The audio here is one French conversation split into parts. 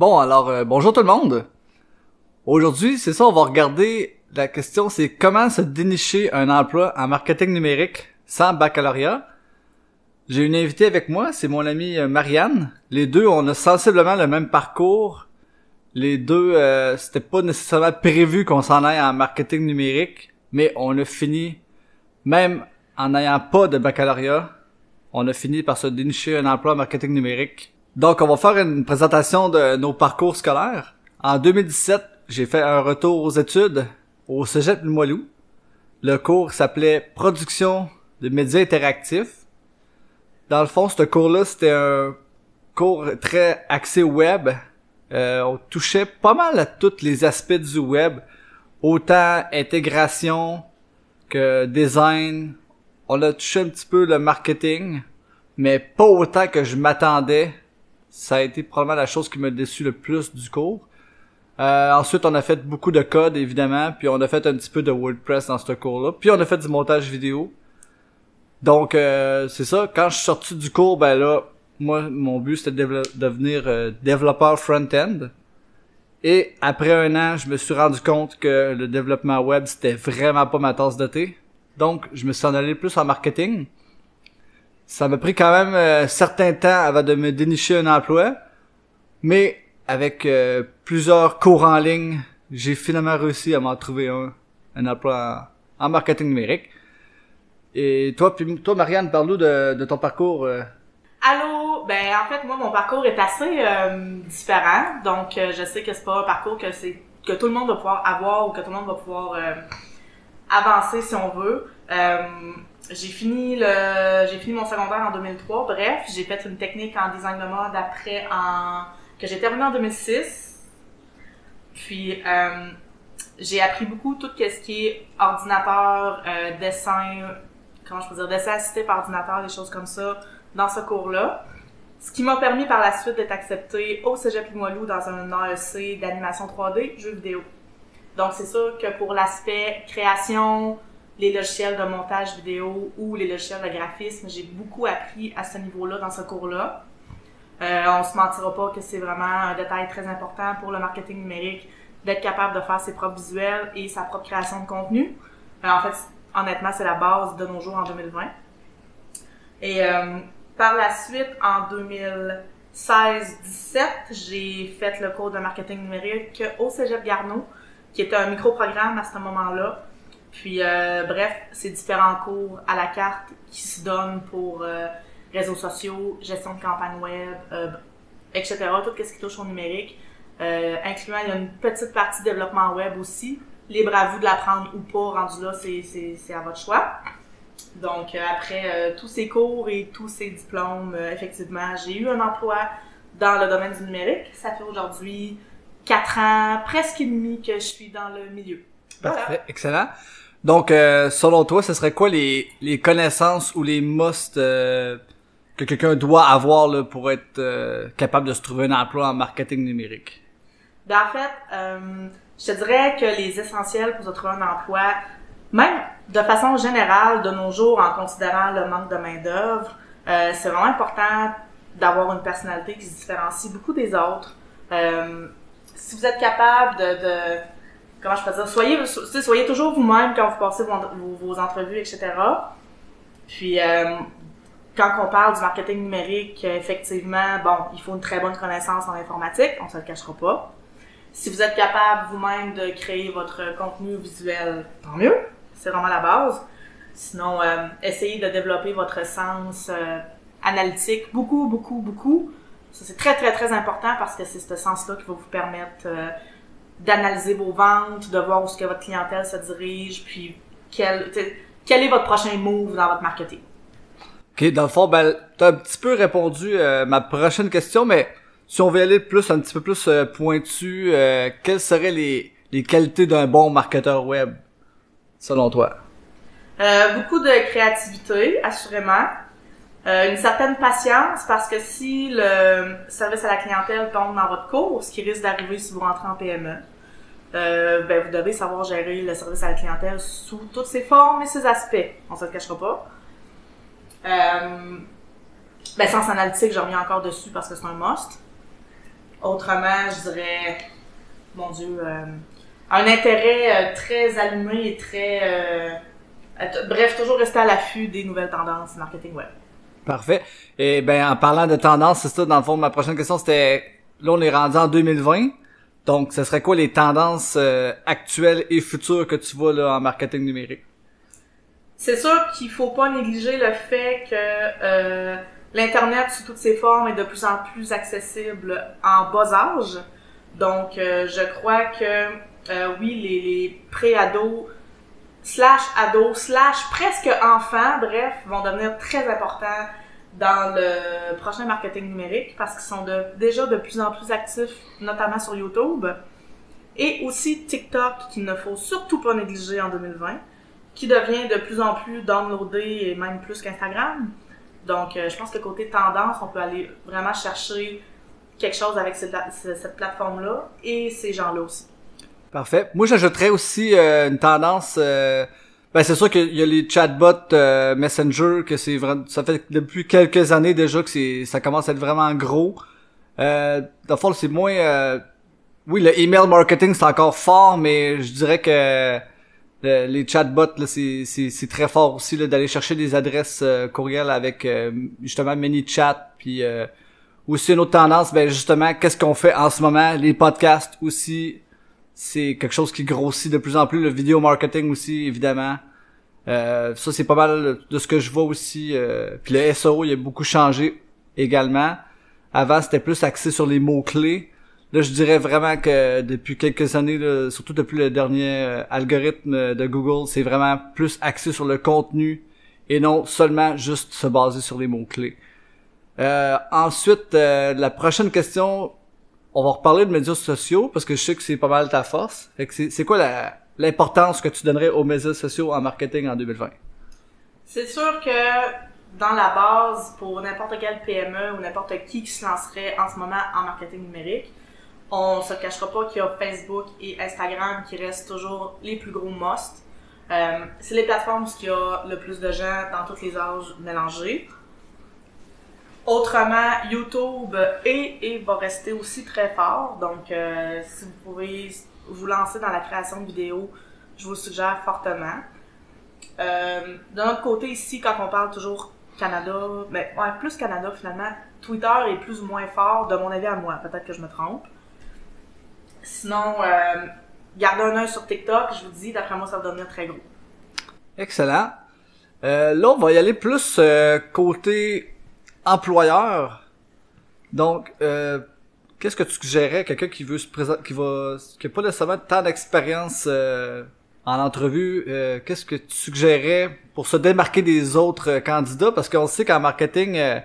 Bon, alors, euh, bonjour tout le monde. Aujourd'hui, c'est ça, on va regarder, la question c'est comment se dénicher un emploi en marketing numérique sans baccalauréat. J'ai une invitée avec moi, c'est mon amie euh, Marianne. Les deux, on a sensiblement le même parcours. Les deux, euh, c'était pas nécessairement prévu qu'on s'en aille en marketing numérique, mais on a fini, même en n'ayant pas de baccalauréat, on a fini par se dénicher un emploi en marketing numérique donc, on va faire une présentation de nos parcours scolaires. En 2017, j'ai fait un retour aux études au Cégep Limoilou. Le cours s'appelait Production de médias interactifs. Dans le fond, ce cours-là, c'était un cours très axé web. Euh, on touchait pas mal à tous les aspects du web, autant intégration que design. On a touché un petit peu le marketing, mais pas autant que je m'attendais ça a été probablement la chose qui m'a déçu le plus du cours. Euh, ensuite, on a fait beaucoup de code, évidemment, puis on a fait un petit peu de WordPress dans ce cours-là. Puis on a fait du montage vidéo. Donc, euh, c'est ça. Quand je suis sorti du cours, ben là, moi, mon but, c'était de devenir euh, développeur front-end. Et après un an, je me suis rendu compte que le développement web, c'était vraiment pas ma tasse de thé. Donc, je me suis en allé plus en marketing. Ça m'a pris quand même euh, certain temps avant de me dénicher un emploi, mais avec euh, plusieurs cours en ligne, j'ai finalement réussi à m'en trouver un, un emploi en, marketing numérique. Et toi, puis toi, Marianne, parle-nous de, de, ton parcours. Euh. Allô, ben en fait, moi, mon parcours est assez différent, donc je sais que c'est pas un parcours que c'est que tout le monde va pouvoir avoir ou que tout le monde va pouvoir avancer si on veut. J'ai fini le, j'ai fini mon secondaire en 2003. Bref, j'ai fait une technique en design de mode après en, que j'ai terminé en 2006. Puis, euh, j'ai appris beaucoup tout ce qui est ordinateur, euh, dessin, comment je peux dire, dessin assisté par ordinateur, des choses comme ça, dans ce cours-là. Ce qui m'a permis par la suite d'être accepté au Cégep Limoilou dans un AEC d'animation 3D, jeux vidéo. Donc, c'est sûr que pour l'aspect création, les logiciels de montage vidéo ou les logiciels de graphisme. J'ai beaucoup appris à ce niveau-là dans ce cours-là. Euh, on se mentira pas que c'est vraiment un détail très important pour le marketing numérique d'être capable de faire ses propres visuels et sa propre création de contenu. Euh, en fait, honnêtement, c'est la base de nos jours en 2020. Et euh, par la suite, en 2016-17, j'ai fait le cours de marketing numérique au Cégep Garneau, qui était un micro-programme à ce moment-là, puis, euh, bref, c'est différents cours à la carte qui se donnent pour euh, réseaux sociaux, gestion de campagne web, euh, etc. Tout ce qui touche au numérique, incluant il y a une petite partie développement web aussi. Libre à vous de l'apprendre ou pas, rendu là, c'est à votre choix. Donc, après tous ces cours et tous ces diplômes, effectivement, j'ai eu un emploi dans le domaine du numérique. Ça fait aujourd'hui quatre ans, presque et demi que je suis dans le milieu. Parfait, excellent. Donc, euh, selon toi, ce serait quoi les, les connaissances ou les musts euh, que quelqu'un doit avoir là, pour être euh, capable de se trouver un emploi en marketing numérique? Ben, en fait, je te dirais que les essentiels pour se trouver un emploi, même de façon générale, de nos jours, en considérant le manque de main-d'œuvre, c'est vraiment important d'avoir une personnalité qui se différencie beaucoup des autres. si vous êtes capable de, de comment je peux dire, soyez, soyez toujours vous-même quand vous passez vos, entrevues, etc. Puis, euh, quand on parle du marketing numérique, effectivement, bon, il faut une très bonne connaissance en informatique, on se le cachera pas. Si vous êtes capable vous-même de créer votre contenu visuel, tant mieux, c'est vraiment la base. Sinon, euh, essayez de développer votre sens euh, analytique beaucoup, beaucoup, beaucoup. Ça, c'est très, très, très important parce que c'est ce sens-là qui va vous permettre d'analyser vos ventes, de voir où ce que votre clientèle se dirige, puis quel, quel est votre prochain move dans votre marketing. OK, dans le fond, ben, t'as un petit peu répondu à euh, ma prochaine question, mais si on veut aller plus, un petit peu plus euh, pointu, euh, quelles seraient les, les qualités d'un bon marketeur web, selon toi? beaucoup de créativité, assurément. Euh, une certaine patience parce que si le service à la clientèle tombe dans votre cours, ce qui risque d'arriver si vous rentrez en PME, euh, ben vous devez savoir gérer le service à la clientèle sous toutes ses formes et ses aspects. On se le cachera pas. Euh, ben sens analytique, je reviens encore dessus parce que c'est un must. Autrement, je dirais, mon Dieu, euh, un intérêt euh, très allumé et très... euh, bref, toujours rester à l'affût des nouvelles tendances marketing web. Parfait. Et ben en parlant de tendance, c'est ça, dans le fond, ma prochaine question, c'était là on est rendu en 2020. Donc, ce serait quoi les tendances euh, actuelles et futures que tu vois là en marketing numérique? C'est sûr qu'il faut pas négliger le fait que euh, l'internet sous toutes ses formes est de plus en plus accessible en bas âge. Donc, euh, je crois que euh, oui, les, les pré-ados slash ados slash presque enfants, bref, vont devenir très importants dans le prochain marketing numérique parce qu'ils sont déjà de plus en plus actifs, notamment sur YouTube. Et aussi TikTok, qu'il ne faut surtout pas négliger en 2020 qui devient de plus en plus downloadé et même plus qu'Instagram. Donc, euh, je pense que côté tendance, on peut aller vraiment chercher quelque chose avec cette, cette plateforme-là et ces gens-là aussi. Parfait. Moi, j'ajouterais aussi euh, une tendance. euh, ben, c'est sûr qu'il y a les chatbots euh, Messenger que c'est vraiment. Ça fait depuis quelques années déjà que c'est ça commence à être vraiment gros. Euh, dans le fond, c'est moins. euh, oui, le email marketing c'est encore fort, mais je dirais que le- les chatbots là, c'est c'est très fort aussi là, d'aller chercher des adresses euh, courriel avec euh, justement ManyChat puis euh, aussi une autre tendance, ben justement, qu'est-ce qu'on fait en ce moment, les podcasts aussi c'est quelque chose qui grossit de plus en plus. Le vidéo marketing aussi, évidemment. Euh, ça, c'est pas mal de ce que je vois aussi. Euh, puis le SEO, il a beaucoup changé également. Avant, c'était plus axé sur les mots-clés. Là, je dirais vraiment que depuis quelques années, surtout depuis le dernier euh, algorithme de Google, c'est vraiment plus axé sur le contenu et non seulement juste se baser sur les mots-clés. Euh, ensuite, euh, la prochaine question, on va reparler de médias sociaux parce que je sais que c'est pas mal ta force. C'est, quoi l'importance que tu donnerais aux médias sociaux en marketing en 2020? C'est sûr que dans la base, pour n'importe quelle PME ou n'importe qui qui se lancerait en ce moment en marketing numérique, on se cachera pas qu'il y a Facebook et Instagram qui restent toujours les plus gros must. Euh, c'est les plateformes où il y a le plus de gens dans tous les âges mélangés. Autrement, YouTube est et va rester aussi très fort. Donc, euh, si vous pouvez vous lancer dans la création de vidéos, je vous suggère fortement. Euh, de notre côté ici, quand on parle toujours Canada, ben, ouais, plus Canada finalement, Twitter est plus ou moins fort, de mon avis à moi. Peut-être que je me trompe. Sinon, euh, gardez un œil sur TikTok, je vous dis, d'après moi, ça va devenir très gros. Excellent. Euh, là, on va y aller plus côté employeur. Donc, euh, qu'est-ce que tu suggérais quelqu'un qui veut se présenter, qui va, qui pas nécessairement tant d'expérience euh, en entrevue, euh, qu'est-ce que tu suggérais pour se démarquer des autres euh, candidats? Parce qu'on sait qu'en marketing, euh,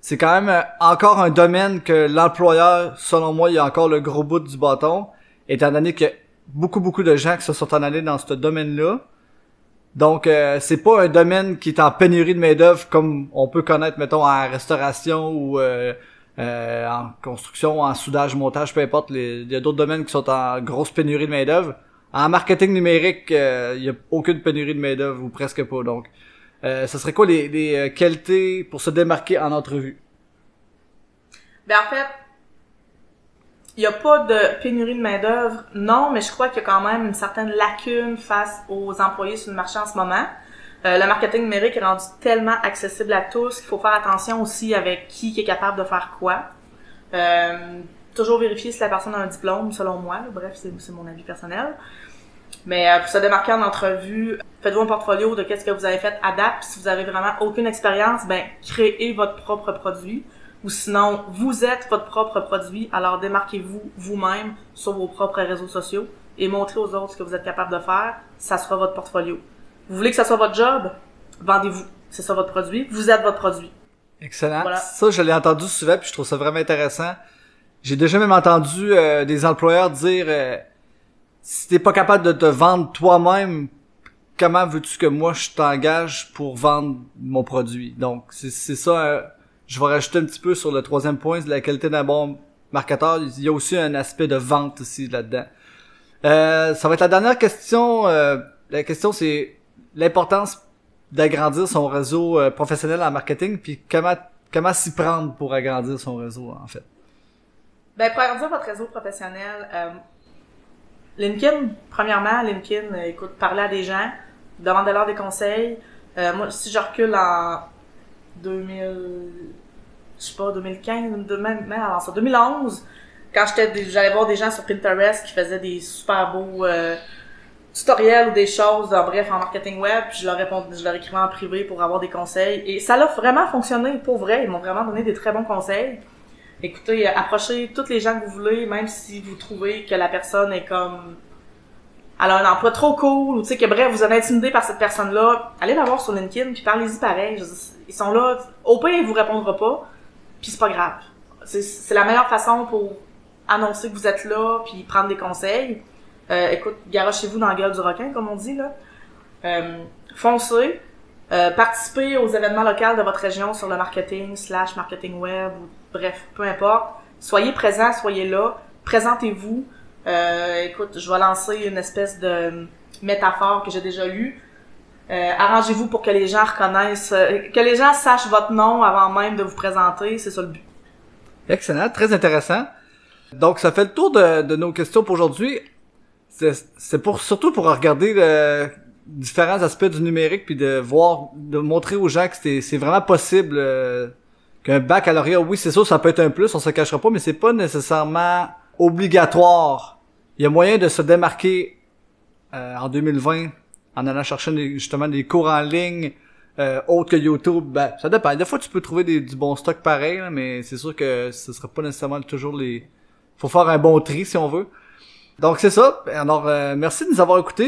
c'est quand même encore un domaine que l'employeur, selon moi, il a encore le gros bout du bâton, étant donné qu'il y a beaucoup, beaucoup de gens qui se sont en allés dans ce domaine-là. Donc, euh, c'est pas un domaine qui est en pénurie de main-d'œuvre comme on peut connaître, mettons, en restauration ou euh, euh, en construction, en soudage, montage, peu importe. Il y a d'autres domaines qui sont en grosse pénurie de main-d'œuvre. En marketing numérique, euh, il y a aucune pénurie de main-d'œuvre ou presque pas. Donc, euh, ce serait quoi les, les euh, qualités pour se démarquer en entrevue? Ben en fait, il n'y a pas de pénurie de main-d'œuvre, non, mais je crois qu'il y a quand même une certaine lacune face aux employés sur le marché en ce moment. Euh, le marketing numérique est rendu tellement accessible à tous qu'il faut faire attention aussi avec qui, est capable de faire quoi. Euh, toujours vérifier si la personne a un diplôme, selon moi. Bref, c'est mon avis personnel. Mais euh, pour se démarquer en entrevue, faites-vous un portfolio de qu'est-ce que vous avez fait à Si vous avez vraiment aucune expérience, ben créez votre propre produit. Ou sinon, vous êtes votre propre produit, alors démarquez-vous vous-même sur vos propres réseaux sociaux et montrez aux autres ce que vous êtes capable de faire. Ça sera votre portfolio. Vous voulez que ça soit votre job? Vendez-vous. C'est ça votre produit. Vous êtes votre produit. Excellent. Voilà. Ça, je l'ai entendu souvent, puis je trouve ça vraiment intéressant. J'ai déjà même entendu euh, des employeurs dire euh, si t'es pas capable de te vendre toi-même, comment veux-tu que moi je t'engage pour vendre mon produit? Donc c'est ça. euh, je vais rajouter un petit peu sur le troisième point, la qualité d'un bon marketeur. Il y a aussi un aspect de vente aussi là-dedans. Euh, ça va être la dernière question. euh, la question c'est l'importance d'agrandir son réseau euh, professionnel en marketing, puis comment comment s'y prendre pour agrandir son réseau en fait? Ben, pour agrandir votre réseau professionnel, euh, LinkedIn, premièrement, LinkedIn, euh, écoute, parler à des gens, demandez-leur des conseils. Moi, si je recule en 2000, je sais pas, 2015, de- même, même avant ça, 2011, quand j'étais, j'allais voir des gens sur Pinterest qui faisaient des super beaux euh, tutoriels ou des choses, en bref, en marketing web, puis je leur répondais, je leur écrivais en privé pour avoir des conseils. Et ça l'a vraiment fonctionné, pour vrai. Ils m'ont vraiment donné des très bons conseils. Écoutez, approchez toutes les gens que vous voulez, même si vous trouvez que la personne est comme... Elle a un emploi trop cool, ou tu sais que bref, vous êtes intimidé par cette personne-là, allez la voir sur LinkedIn, puis parlez-y pareil. Ils sont là, au pire, il vous répondra pas, puis c'est pas grave. C'est- la meilleure façon pour annoncer que vous êtes là, puis prendre des conseils. Euh, écoute, garochez-vous dans la gueule du requin, comme on dit, là. Euh, foncez. Euh, participez aux événements locaux de votre région sur le marketing, slash marketing web, ou bref, peu importe. Soyez présents, soyez là. Présentez-vous. Euh, écoute, je vais lancer une espèce de métaphore que j'ai déjà lue. Euh, arrangez-vous pour que les gens reconnaissent, euh, que les gens sachent votre nom avant même de vous présenter. C'est ça le but. Excellent, très intéressant. Donc, ça fait le tour de, de nos questions pour aujourd'hui. C'est pour surtout pour regarder le, différents aspects du numérique puis de voir, de montrer aux gens que c'est c'est vraiment possible euh, qu'un baccalauréat, oui, c'est sûr, ça peut être un plus, on se cachera pas, mais c'est pas nécessairement obligatoire. Il y a moyen de se démarquer euh, en 2020 en allant chercher des- justement des cours en ligne euh, autres que YouTube. Ben, ça dépend. Des fois, tu peux trouver des, du bon stock pareil, là, mais c'est sûr que ce sera pas nécessairement toujours les... Faut faire un bon tri si on veut. Donc c'est ça. Alors, euh, merci de nous avoir écoutés.